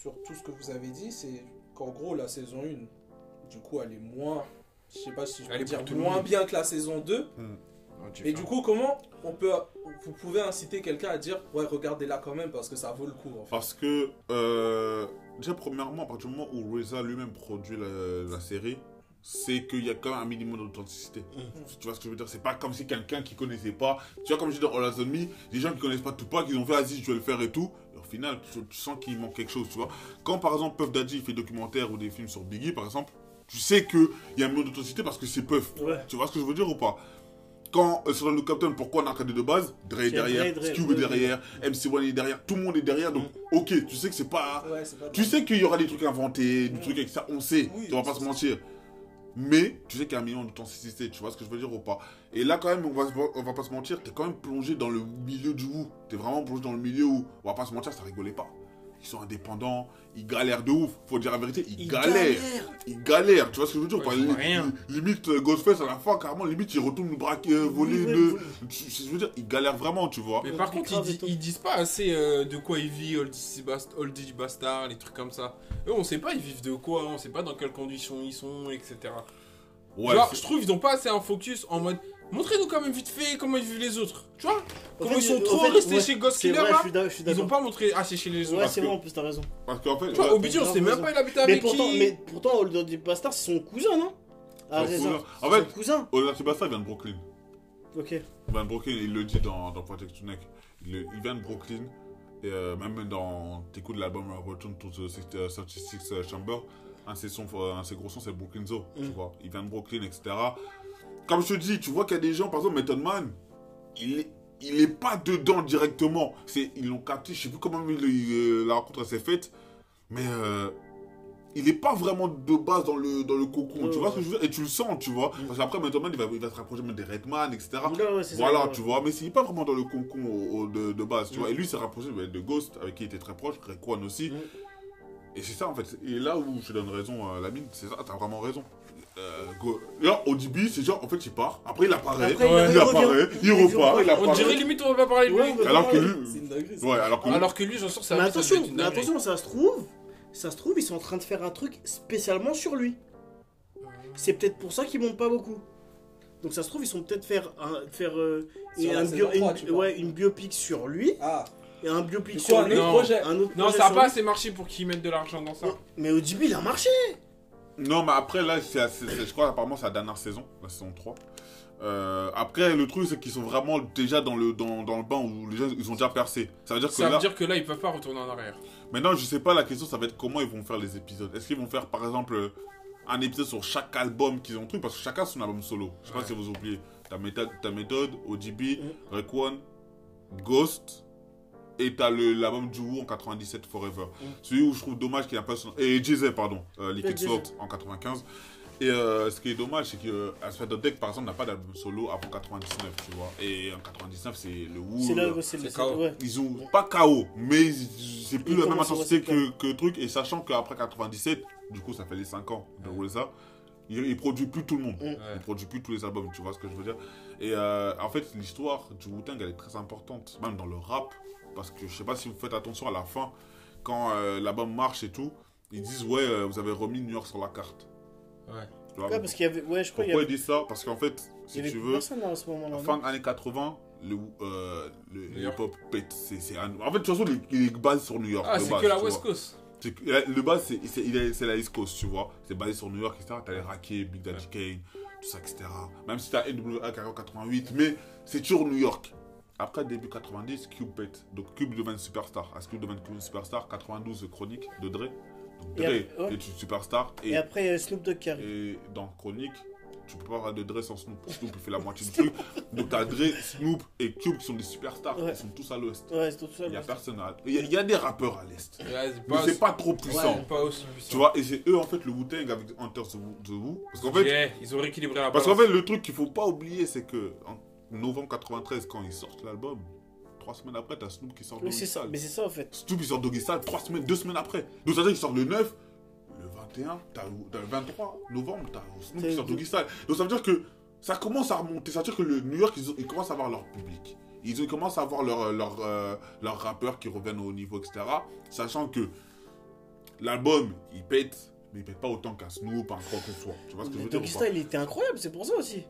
sur tout ce que vous avez dit, c'est qu'en gros, la saison 1, du coup, elle est moins, je sais pas si je Elle peux dire moins bien que la saison 2. Et du coup, comment on peut, vous pouvez inciter quelqu'un à dire, ouais, regardez-la quand même parce que ça vaut le coup, en fait. Parce que, euh, déjà, premièrement, à partir du moment où Reza lui-même produit la, la série, c'est qu'il y a quand même un minimum d'authenticité. Tu vois ce que je veux dire? C'est pas comme si quelqu'un qui connaissait pas. Tu vois, comme je dis dans All on Me, des gens qui connaissent pas Tupac, ils ont fait, vas-y, je vais le faire et tout. Et au final, tu, tu sens qu'il manque quelque chose, tu vois. Quand par exemple Puff Daddy fait documentaire ou des films sur Biggie, par exemple, Tu sais qu'il y a un million d'authenticité parce que c'est Puff. Ouais. Tu vois ce que je veux dire ou pas? Quand euh, sur le Captain, pourquoi on a cadré de base? Dre est C'est derrière, ouais, est derrière, MC1 est derrière, tout le monde est derrière. Donc, ok, tu sais que c'est pas. Ouais, c'est pas Tu sais qu'il y aura des trucs inventés, des trucs avec ça, on sait, Oui, on va pas c'est se mentir. Mais tu sais qu'il y a un million d'authenticité, tu vois ce que je veux dire ou pas Et là, quand même, on va, on va pas se mentir, t'es quand même plongé dans le milieu du Wu. T'es vraiment plongé dans le milieu où, on va pas se mentir, ça rigolait pas. Ils sont indépendants, ils galèrent de ouf. Faut dire la vérité, ils, Ils galèrent. galèrent. Ils galèrent, tu vois ce que je veux dire ou Ouais, ils Li- rien. li- Limite, euh, Ghostface à la fin, carrément, limite, il retourne le braquer, euh, voler. Oui, le-. Tu- Je veux dire, ils galèrent vraiment, tu vois. Mais par contre, ils, ils disent pas assez euh, de quoi ils vivent, Old Old Bastard, les trucs comme ça. Eux, on sait pas ils vivent de quoi, on sait pas dans quelles conditions ils sont, etc. Ouais, Genre, je trouve ils ont pas assez un focus en mode montrez-nous quand même vite fait comment ils vivent les autres. Tu vois En Comment fait, ils sont trop fait, restés ouais, chez Ghost c'est Killer vrai, là. je suis je suis Ils ont pas montré ah c'est chez les autres. Ouais, c'est que- vrai, en plus, t'as raison. Parce qu'en fait, Tu vois, Obidi, on sait même pas il habite Mais avec pourtant, qui. mais pourtant, Old Dirty Bastard, c'est son cousin, non Ah, cousin. En C'est fait- son cousin. Ola Tibasta vient de Brooklyn. Ok. Il vient de Brooklyn, il le dit dans, dans Project Tunek. Il, il vient de Brooklyn. Et euh, même dans t'écoutes l'album Return to the 60, 36 euh, Chamber, un de ses, sons, euh, un de ses gros sons, c'est Brooklyn Zoo. Tu Mm. vois, il vient de Brooklyn, etc. Comme je te dis, tu vois qu'il y a des gens, par exemple, Method Man, il est, il est pas dedans directement. C'est, ils l'ont capté, je sais plus comment il- il- la rencontre s'est faite, mais euh, il est pas vraiment de base dans le, dans le cocon. Ouais, tu vois ouais. ce que je veux dire? Et tu le sens, tu vois. Parce qu'après, Method Man, il va, il va se rapprocher même des Redman, etc. Ouais, ça, Voilà, tu vois, mais c'est pas vraiment dans le au- au- de, de base, tu vois. Et lui, s'est rapproché de, Ghost, avec qui il était très proche, Rayquan aussi. Et c'est ça, en fait. Et là où je te donne raison, euh, Lamine, c'est ça, t'as vraiment raison. Euh, Là, ODB, c'est genre, en fait, il part, après il apparaît, Après, il- il, il apparaît, il Il repart, il On dirait apparaît. limite on va pas parler de Ouais, lui. va- Alors que lui, dinguerie. ouais, alors que lui, Alors que lui, j'en sors ça. Mais attention, doit être une mais attention, ça se trouve, ça se trouve, ils sont en train de faire un truc spécialement sur lui. C'est peut-être pour ça qu'ils montent pas beaucoup. Donc ça se trouve, ils sont peut-être faire un, faire euh, un bio- 3, une, ouais, une biopic sur lui Ah, et un biopic sur un lui. autre Non. projet. Un autre Non, projet ça a pas lui. assez marché pour qu'ils mettent de l'argent dans ça. Mais ODB, il a marché. Non, mais après, là, c'est, je crois, apparemment, c'est la dernière saison, la saison 3. Euh, après, le truc, c'est qu'ils sont vraiment déjà dans le, dans, dans le banc où les gens, ils ont déjà percé. Ça veut dire que Ça là, veut dire que là, ils peuvent pas retourner en arrière. maintenant, je sais pas, la question, ça va être comment ils vont faire les épisodes. Est-ce qu'ils vont faire, par exemple, un épisode sur chaque album qu'ils ont truc Parce que chacun a son album solo. Je sais pas Ouais. si vous oubliez. Ta méthode, ta méthode ODB, Mm. Rayquan, Ghost. Et t'as le- l'album du Wu en 97 Forever. Mm. Celui où je trouve dommage qu'il n'y a pas son. Et Jay-Z, pardon. Euh, Liquid. Sword en 95. Et euh, ce qui est dommage, c'est que euh, Aspect Deck, par exemple, n'a pas d'album solo avant 99, tu vois. Et en 99, c'est le Wu. C'est là, le- c'est le. c'est KO. ouais. Ils ont pas KO, mais c'est plus Ils la même intensité que, que truc. Et sachant qu'après 97, du coup, ça fait les 5 ans de rouler ça, il, il produit plus tout le monde. Mm. Il produit plus tous les albums, tu vois ce que je veux dire. Et euh, en fait, l'histoire du Wu-Tang, elle est très importante, même dans le rap. Parce que je sais pas si vous faites attention à la fin, quand euh, l'album marche et tout, ils disent Ouais, euh, vous avez remis New York sur la carte. Ouais. Tu vois, Ouais, parce qu'il y avait. Ouais, je crois y Pourquoi avait. ils disent ça? Parce qu'en fait, Il y si avait tu veux, personne à ce moment-là. en non fin des années 80, le, euh, le, hip-hop pète. C'est, c'est un- En fait, de toute façon, il est, basé sur New York. Ah, c'est que la West vois. Coast. C'est la- le c'est, c'est, est- c'est la East Coast, tu vois. C'est basé sur New York, etc. T'as les Rackets, Big Daddy Kane, tout ça, etc. Même si t'as NWA 88, mais c'est toujours New York. Après, début 90, Cube pète. Donc Cube devient une superstar. À ce Cube devient une superstar, 92 Chronique de Dre. Donc Et Dre après- ouais. est une superstar. Et après, il y a Snoop Dogg qui arrive. Et dans Chronique, tu peux pas avoir de Dre sans Snoop. Snoop, il fait la moitié du truc. *laughs* Donc t'as Dre, Snoop et Cube qui sont des superstars. Ouais. Ils sont tous à l'ouest. Ouais, c'est tout ça. Il y a personne à... Il y, a- il y a des rappeurs à l'est. Ouais, Mais pas, c'est pas trop puissant. c'est pas aussi puissant. Tu vois, et c'est eux en fait le Wu-Tang avec Hunter the Wu-. Parce qu'en fait, Yeah, ils ont rééquilibré la parce qu'en fait, le truc qu'il faut pas oublier, c'est que novembre 93, quand ils sortent l'album, trois semaines après, t'as Snoop qui sort Doggy c'est ça. Style. Mais c'est ça, en fait. Snoop il sort Doggy Style trois semaines, deux semaines après. Donc ça veut dire qu'il sort le 9, le 21, t'as t'as le 23 novembre, t'as Snoop qui sort Doggy Style. Donc ça veut dire que ça commence à remonter. Ça veut dire que le New York, ils, ont- ils commencent à avoir leur public. Ils, ont- ils commencent à avoir leurs leur, euh, leurs rappeurs qui reviennent au niveau, etc. Sachant que l'album, il pète, mais il pète pas autant qu'un Snoop, un quoi que soit. Tu vois ce que je veux dire Doggy Style, il était incroyable, c'est pour ça aussi.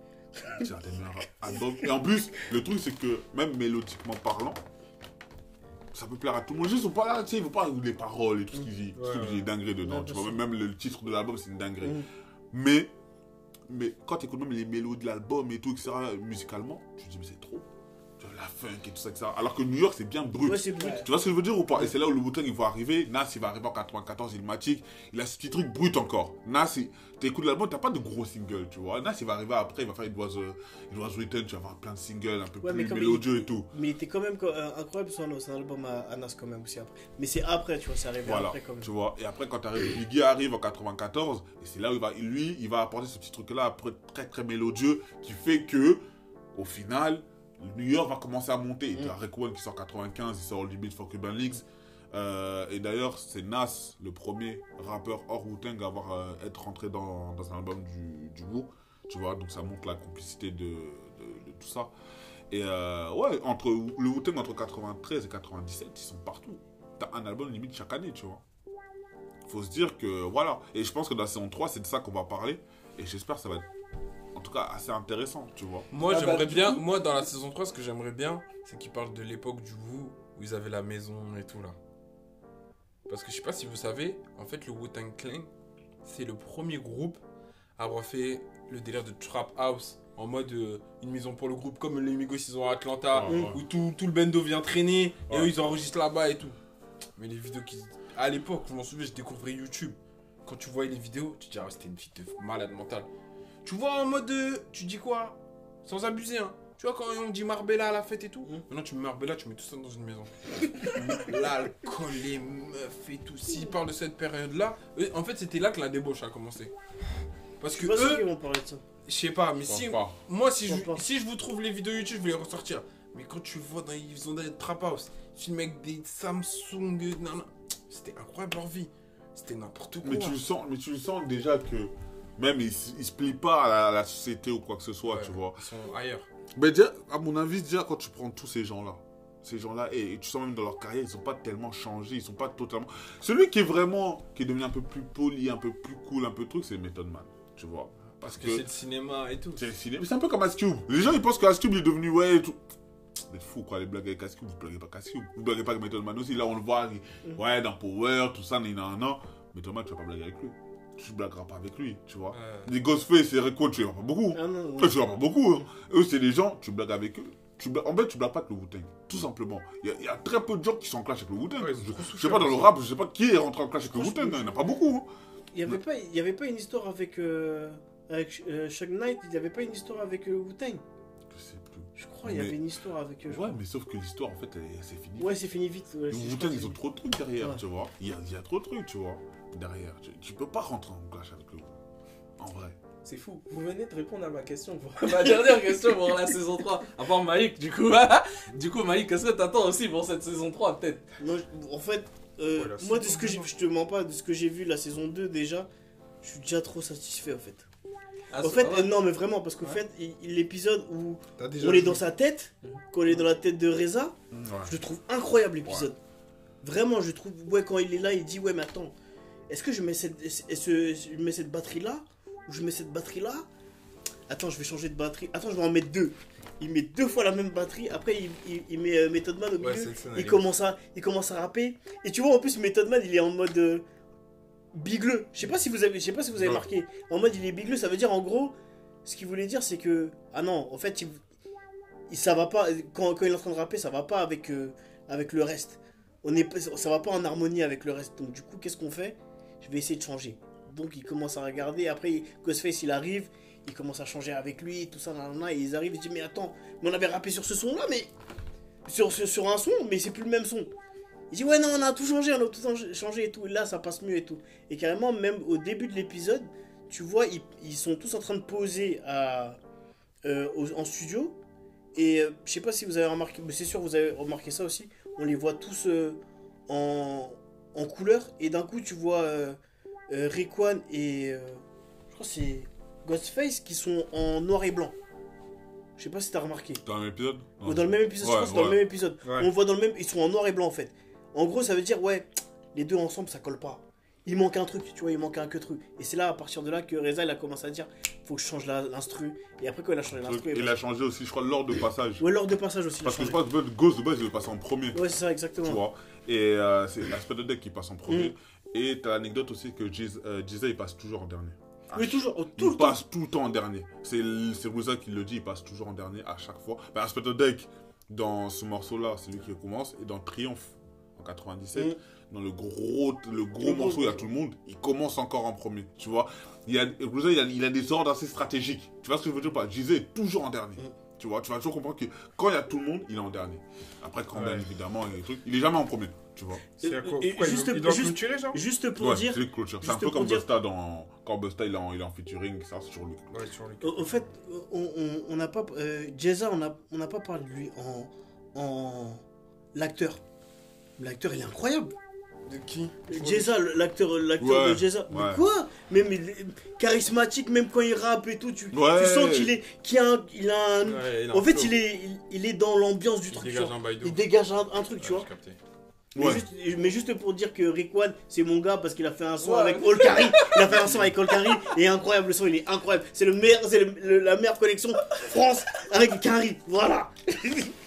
C'est un des meilleurs albums. Et en plus, le truc, c'est que même mélodiquement parlant, ça peut plaire à tout le monde. Juste, ils sont pas là, tu sais, ils vont pas les paroles et tout ce qu'ils disent. Ouais. qu'ils disent dinguerie dedans. Ouais, tu vois, même le titre de l'album, c'est une dinguerie. Mm. Mais, mais quand tu écoutes même les mélodies de l'album et tout, etc., musicalement, tu te dis, mais c'est trop. La funk et tout ça, etc. Alors que New York, c'est bien brut. Ouais. Tu vois ce que je veux dire ou pas? Et c'est là où le Wu-Tang, il va arriver. Nas, il va arriver en 94, Ilmatic. Il a ce petit truc brut encore. Nas, il- t'écoutes l'album, t'as pas de gros singles, tu vois. Nas, il va arriver après, il va faire It Was, uh, It Was Written, tu vas avoir plein de singles un peu Ouais, plus mélodieux il- et tout. Mais il était quand même euh, incroyable son, son album à, à Nas quand même aussi après. Mais c'est après, tu vois, c'est arrivé Voilà, après quand même. tu vois. Et après, quand t'arrives, Biggie arrive en 94, et c'est là où il va, lui, il va apporter ce petit truc-là, après, très très mélodieux, qui fait que, au final, New York va commencer à monter. Mm. t'as Rick One qui sort en 95, il sort Limit for Cuban Leagues. Euh, et d'ailleurs, c'est Nas, le premier rappeur hors Wu-Tang à avoir, euh, être rentré dans, dans un album du, du Wu. Tu vois, donc ça montre la complicité de, de- de tout ça. Et euh, ouais, entre le Wu-Tang entre 93 et 97, ils sont partout. T'as un album limite chaque année, tu vois. Faut se dire que voilà. Et je pense que dans la saison 3, c'est de ça qu'on va parler. Et j'espère que ça va être, tout cas, assez intéressant, tu vois. Moi, Ah, j'aimerais bah, du bien, coup- moi, dans la saison 3, ce que j'aimerais bien, c'est qu'ils parlent de l'époque du Wu, où ils avaient la maison et tout là. Parce que je sais pas si vous savez, en fait, le Wu-Tang Clan, c'est le premier groupe à avoir fait le délire de Trap House en mode euh, une maison pour le groupe, comme les Migos ils ont à Atlanta, Ouais, ouais. où tout, tout le bando vient traîner et eux ils enregistrent là-bas et tout. Mais les vidéos qui. À l'époque, je m'en souviens, je découvrais YouTube. Quand tu voyais les vidéos, tu te dis, ah, c'était une fille de malade mentale. Tu vois en mode. euh, tu dis quoi? Sans abuser, hein. Tu vois, quand on dit Marbella à la fête et tout, Mm. maintenant tu mets Marbella, tu mets tout ça dans une maison. *laughs* L'alcool, les meufs et tout. S'ils parlent de cette période-là, eux, en fait, c'était là que la débauche a commencé. Parce Je que suis pas sûr eux, qu'ils vont parler de ça. je sais pas, mais si. pas. Moi, si Je je, pense pas. si je vous trouve les vidéos YouTube, je vais les ressortir. Mais quand tu vois dans ils ont des trap house, filmés avec des Samsung, nan, nan, c'était incroyable leur vie. C'était n'importe quoi. Mais tu le sens, mais tu le sens déjà que même il, s- il se plie pas à la, à la société ou quoi que ce soit, Ouais, tu vois. Ils sont ailleurs. Mais déjà, à mon avis, déjà quand tu prends tous ces gens-là, ces gens-là, et, et tu sens même dans leur carrière, ils sont pas tellement changés, ils sont pas totalement. Celui qui est vraiment, qui est devenu un peu plus poli, un peu plus cool, un peu truc, c'est Method Man, tu vois. Parce que c'est le cinéma et tout. C'est le cinéma. Mais c'est un peu comme Ice Cube. Les gens ils pensent que Ice Cube il est devenu ouais et tout. Êtes fous quoi, les blagues avec Ice Cube, vous blaguez pas avec Ice Cube. Vous blaguez pas avec Method Man aussi. Là on le voit, il- Mm. ouais, dans Power, tout ça, nan, nan, nan. Method Man, tu vas pas blaguer avec lui. Tu blagueras pas avec lui, tu vois. Ouais. Les Ghostface et Rico, tu les vois pas beaucoup. Ah non, tu vois pas beaucoup. hein. Eux, c'est des gens, tu blagues avec eux. Tu En fait, tu blagues pas avec le Wu-Tang. Tout simplement. Il y, y a très peu de gens qui sont en clash avec le Wu-Tang. Ouais, je, je sais pas, dans le rap, je sais pas qui est rentré en clash avec le Wu-Tang. Il n'y en a pas beaucoup. hein. Il y avait pas, il y avait pas une histoire avec euh, avec euh, Shug Knight. Il y avait pas une histoire avec euh, Wu-Tang. Je sais plus. Je crois il y avait une histoire avec. je Ouais, crois. mais sauf que l'histoire, en fait, elle- c'est fini. Ouais, c'est fini vite. ouais, Les je Wu-Tang, ils ont trop de trucs derrière, Ouais. tu vois. Il y a, il y a trop de trucs, tu vois, derrière. Tu, tu peux pas rentrer en clash avec le Wu. En vrai. C'est fou. Vous venez de répondre à ma question. pour- *laughs* ma dernière question pour la saison 3. À part Maïk, du coup. *laughs* du coup, Maïk, qu'est-ce que t'attends aussi pour cette saison 3, peut-être? Moi, en fait, euh, moi de ce que j'ai, je te mens pas, de ce que j'ai vu la saison 2 déjà, je suis déjà trop satisfait en fait. Ah, en fait, euh, non mais vraiment parce qu'en Ouais. fait, l'épisode où on est dans sa tête, quand on est dans la tête de Reza, Ouais. je le trouve incroyable l'épisode. Vraiment, je trouve ouais quand il est là, il dit ouais mais attends, est-ce que je mets cette, je mets cette batterie là ou je mets cette batterie là Attends, je vais changer de batterie. Attends, je vais en mettre deux. Il met deux fois la même batterie. Après, il, il- il met euh, Method Man au milieu. Ouais, il commence à il commence à rapper. Et tu vois en plus Method Man il est en mode euh, bigleux. Je sais pas si vous avez je sais pas si vous avez marqué en mode il est bigleux. Ça veut dire en gros ce qu'il voulait dire c'est que ah non en fait il, il- ça va pas quand, quand il est en train de rapper ça va pas avec euh, avec le reste. On est ça va pas en harmonie avec le reste. Donc du coup qu'est-ce qu'on fait? Je vais essayer de changer donc il commence à regarder après Ghostface il arrive il commence à changer avec lui tout ça nanana, et ils arrivent ils disent mais attends mais on avait rappé sur ce son là mais sur, sur, sur un son, mais c'est plus le même son. Il dit ouais non on a tout changé, on a tout changé- et tout, là ça passe mieux et tout. Et carrément même au début de l'épisode, tu vois ils, ils sont tous en train de poser à, euh, en studio. Et euh, je sais pas si vous avez remarqué, mais c'est sûr vous avez remarqué ça aussi, on les voit tous euh, en, en couleur et d'un coup tu vois euh, euh, Rayquan et euh, je crois c'est Ghostface qui sont en noir et blanc. Je sais pas si t'as remarqué. Dans un épisode? Ou dans le même épisode, Ouais, dans le même épisode. Ouais. On voit dans le même. Ils sont en noir et blanc en fait. En gros, ça veut dire, ouais, les deux ensemble ça colle pas. Il manque un truc, tu vois, il manque un que truc. Et c'est là, à partir de là, que Reza il a commencé à dire, faut que je change la- l'instru. Et après, quand il a changé l'instru, Il a changé aussi, je crois, l'ordre de passage. Ouais, l'ordre de passage aussi. il Parce que je pense que Ghost de base, il le passe en premier. Ouais, c'est ça, Tu exactement. vois. Et euh, c'est l'aspect de deck qui passe en premier. Mm. Et t'as l'anecdote aussi que Jiz- euh, il passe toujours en dernier. Oui, toujours, oh, tout Il le temps. passe tout le temps en dernier. C'est Ruza qui le dit, il passe toujours en dernier à chaque fois. Ben, Aspect de deck, dans ce morceau-là, c'est lui qui commence. Et dans Triomphe, en 97, Mm. dans le gros, le gros Le morceau, il y a tout le monde, il commence encore en premier. Tu vois, il, y a, il, a, il a des ordres assez stratégiques. Tu vois ce que je veux dire pas? Gisé est toujours en dernier. Mm. Tu vois, tu vas toujours comprendre que quand il y a tout le monde, il est en dernier. Après, quand Ouais. bien évidemment, il y a des trucs, il est jamais en premier. Tu vois. Et- Pourquoi il juste- doit- il doit juste- clôturer, genre Juste pour Ouais, dire, c'est lui un peu comme dire- Busta dans. Quand Busta il est en, il est en featuring, ça c'est sur lui. Ouais, sur les au, au fait, on on- on n'a pas, euh, Jeza, on n'a on n'a pas parlé de lui en, en l'acteur. L'acteur, il est incroyable. De qui? Jeza, l'acteur, de Jeza. Mais quoi? Même il est charismatique, même quand il rappe et tout, tu, Ouais. tu sens qu'il est, qu'il a, un, il a un- Ouais, il a En un fait, flow. il est, il, il est dans l'ambiance du Il truc. dégage Il dégage un, un truc, tu vois. j'ai capté. Mais, Ouais. juste, mais juste pour dire que Rick One, c'est mon gars parce qu'il a fait un son Ouais. avec Olkari. Il a fait un son avec Olkari et incroyable. Le son, il est incroyable. C'est le meilleur, c'est le- le- la meilleure connexion France avec Kari. Voilà.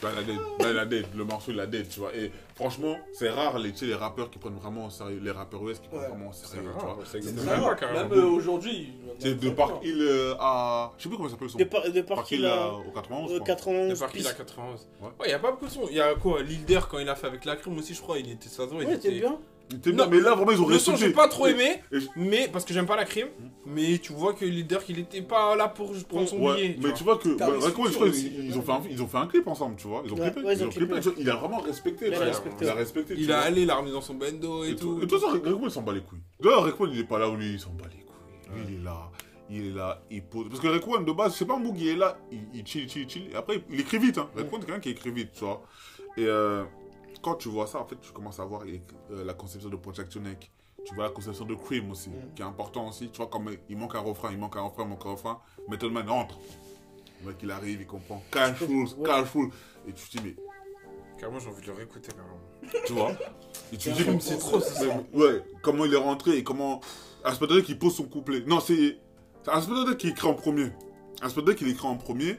Bah, il a dead. Bah, il a dead. Le morceau, il a dead, tu vois. Et franchement, c'est rare les, tu sais, les rappeurs qui prennent vraiment au sérieux. Les rappeurs US qui prennent Ouais. vraiment au C'est sérieux, tu vois. C'est même rare. Même euh, aujourd'hui. C'est de Park Hill euh, à. Je sais plus comment ça s'appelle son De, par, de Park Hill à- au 91. euh, je crois. 91 De par qu'il piste. a 91. Ouais. Ouais, il y a pas beaucoup de sons. Il y a quoi Lilder quand il a fait avec la crime aussi, je crois, il était ça il Ouais, était t'es bien. Il était Non, mais là, vraiment, ils ont Le son, j'ai pas trop aimé, et je- mais parce que j'aime pas la crime. Mais tu vois que Leader, qu'il était pas là pour prendre son Ouais, billet. mais tu vois que. Bah, ils, ils ont fait un, ils ont fait un clip ensemble, tu vois. Ils ont Ouais, clippé. Il a vraiment respecté. Il a respecté, Il a Il allé, il l'a remis dans son bendo et, Et tout. tout. Et de toute façon, Raekwon, il s'en bat les couilles. D'ailleurs, Raekwon, il est pas là où lui, il s'en bat les couilles. Lui, il est là. Il est là, il pose. Parce que Raekwon, de base, c'est pas un mot qui est là. Il, il chill, chill, chill. Et après, il écrit vite. Hein. Raekwon, c'est quelqu'un qui écrit vite, tu vois. Et euh, quand tu vois ça, en fait, tu commences à voir euh, la conception de Project Neck. Tu vois la conception de Cream aussi, qui est important aussi. Tu vois, comme il manque un refrain, il manque un refrain, il manque un refrain. Method Man entre. Le mec, il arrive, il comprend. Cash rules, cash rules. Et tu te dis, mais Carrément, j'ai envie de le réécouter carrément. tu vois? *laughs* Et tu te dis, Cream, mais c'est trop, c'est ça. Ouais, comment il est rentré et comment. Aspedade qui pose son couplet. Non, c'est. C'est qui écrit en premier. Aspedade qui l'écrit en premier.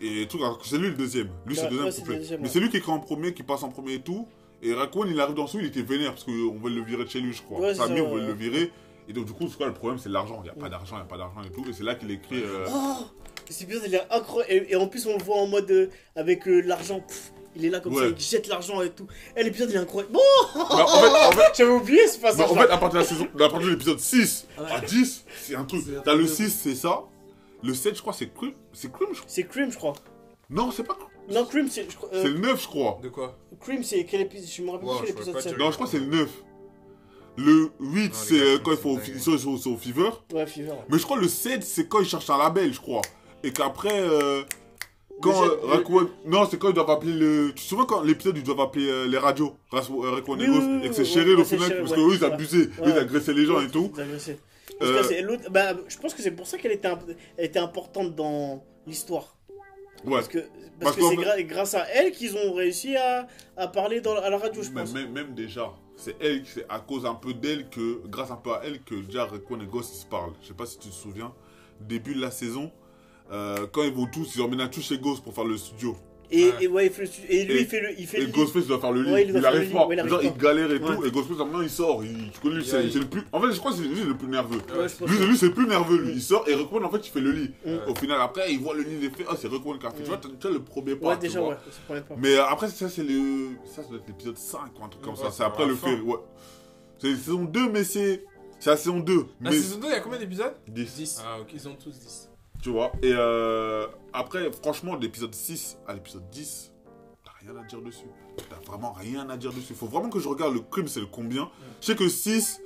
Et tout, c'est lui le deuxième. Lui, c'est le deuxième couplet. Mais c'est lui qui écrit en premier, qui passe en premier et tout. Et Raccoon, il arrive dans son, il était vénère parce qu'on veut le virer de chez lui, je crois. Ouais, ça, on veut le virer. Et donc, du coup, c'est quoi le problème C'est l'argent. Il n'y a pas d'argent, il n'y a pas d'argent et tout. Et c'est là qu'il écrit. euh, Oh C'est bien, il est incroyable. Et, et en plus, on le voit en mode euh, avec euh, l'argent. Il est là comme ça, Ouais. il jette l'argent et tout. Et l'épisode, il est incroyable. Bon bah, en fait, en fait, *laughs* J'avais oublié ce bah, passage. en fait, à partir de la saison, à partir de l'épisode 6 Ouais. à 10, c'est un truc. T'as le truc de 6, c'est ça. Le 7, je crois, c'est Cream. C'est Cream, je crois. C'est Cream, je crois. Non, c'est pas. Non, Cream, c'est. je crois- euh, C'est le 9, je crois. De quoi? Cream, c'est quel épisode Je me rappelle Ouais, plus je l'épisode pourrais pas 7. te Non, je crois que c'est le 9. Le 8, les c'est gars, euh, quand il faut dingue. ils sont, ils sont- ils sont au Fever. Ouais, Fever. ouais. Mais je crois que le 7, c'est quand ils cherchent un label, je crois. Et qu'après, euh, quand Le euh, Raekwon- Non, c'est quand ils doivent appeler le. Tu te souviens quand l'épisode, ils doivent appeler euh, les radios euh, Raekwon et Oui, Ghost, oui, oui, et que c'est oui, Cheryl au c'est final, Cheryl, parce ouais. qu'eux, ils abusaient, eux, ils agressaient les gens et tout. Ils agressaient. Euh, que. Bah, je pense que c'est pour ça qu'elle était, imp- était importante dans l'histoire. Ouais. Parce que Parce parce que c'est gra- grâce à elle qu'ils ont réussi à, à parler dans, à la radio, je pense. même, même déjà, c'est elle, c'est à cause un peu d'elle que, grâce un peu à elle, que déjà Raekwon et Ghost ils se parlent. Je sais pas si tu te souviens, début de la saison, euh, quand ils vont tous, ils emmènent tous chez Ghost pour faire le studio. Et, Ouais. et ouais, il fait le stu- et lui, Et- il fait le, il fait Et le Ghostface doit faire le lit. Ouais, il il arrive pas. Ouais, il arrive Genre, pas. il galère et Ouais. tout. Et Ghostface, maintenant, il sort. Il, tu connais, lui, c'est le plus. En fait, je crois que c'est lui le plus nerveux. Lui, lui, c'est le plus nerveux, lui. Il sort et Raekwon, en fait, il fait le lit. Au final, après, il voit le lit, il fait Ah, c'est Raekwon qui a fait. Tu vois, tu as le premier pas. Ouais, tu déjà, vois. ouais. Mais euh, après, ça, c'est le. Ça, ça doit être l'épisode 5 ou un truc comme ça. c'est après le fait. Ouais. C'est la saison 2, mais c'est. C'est la saison 2. La mais saison 2, il y a combien d'épisodes? 10. 10. Ah, ok. Ils ont tous 10. Tu vois. Et euh, après, franchement, de l'épisode 6 à l'épisode 10, t'as rien à dire dessus. T'as vraiment rien à dire dessus. Faut vraiment que je regarde le crime, c'est le combien. Je sais que 6,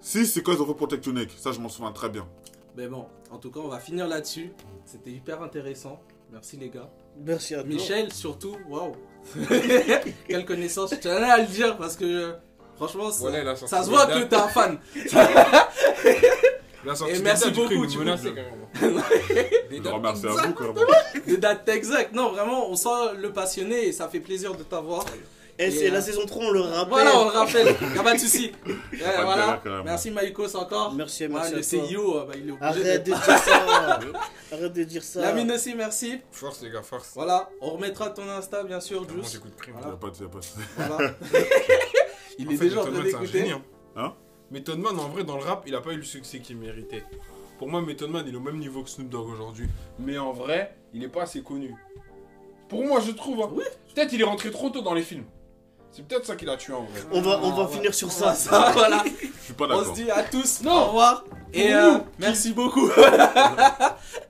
6 c'est quand ils ont fait Protection Neck. Ça, je m'en souviens très bien. Mais bon, en tout cas, on va finir là-dessus. C'était hyper intéressant. Merci les gars. Merci à toi. Michel, surtout, waouh. *laughs* Quelle connaissance. Je tenais à le dire parce que euh, franchement, ça, Voilà, ça se voit que t'es un fan. *laughs* La sortie Et des merci dates du beaucoup, crime, tu vois. carrément. *laughs* Des dates remercie à vous. *laughs* Des dates exactes. Non, vraiment, on sent le passionné et ça fait plaisir de t'avoir. Et c'est Et, la euh, saison 3, on le rappelle. Voilà, on le rappelle. Y'a pas de souci. *laughs* Ouais, galère, voilà. carrément. Merci Maïkos encore. Merci, Ouais, merci. le à toi. CEO, euh, bah, il est obligé Arrête de dire ça. Arrête de dire ça. Lamine aussi, merci. Force, les gars, force. Voilà, on remettra ton Insta bien sûr, Moi, Juice. j'écoute crime. Voilà. a pas de- y a pas de- Voilà. il En est fait, déjà en train Man, c'est un d'écouter. génie, hein. Hein? Method Man, en vrai, dans le rap, il a pas eu le succès qu'il méritait. Pour moi, Method Man, il est au même niveau que Snoop Dogg aujourd'hui. Mais en vrai, il est pas assez connu. Pour moi, je trouve. hein. Oui. Peut-être il est rentré trop tôt dans les films. C'est peut-être ça qui l'a tué en vrai. On va, on va Ah, ouais. finir sur ça. ça, *laughs* voilà. Je suis pas On se d'accord. dit à tous Non. au revoir et euh, merci beaucoup. *laughs*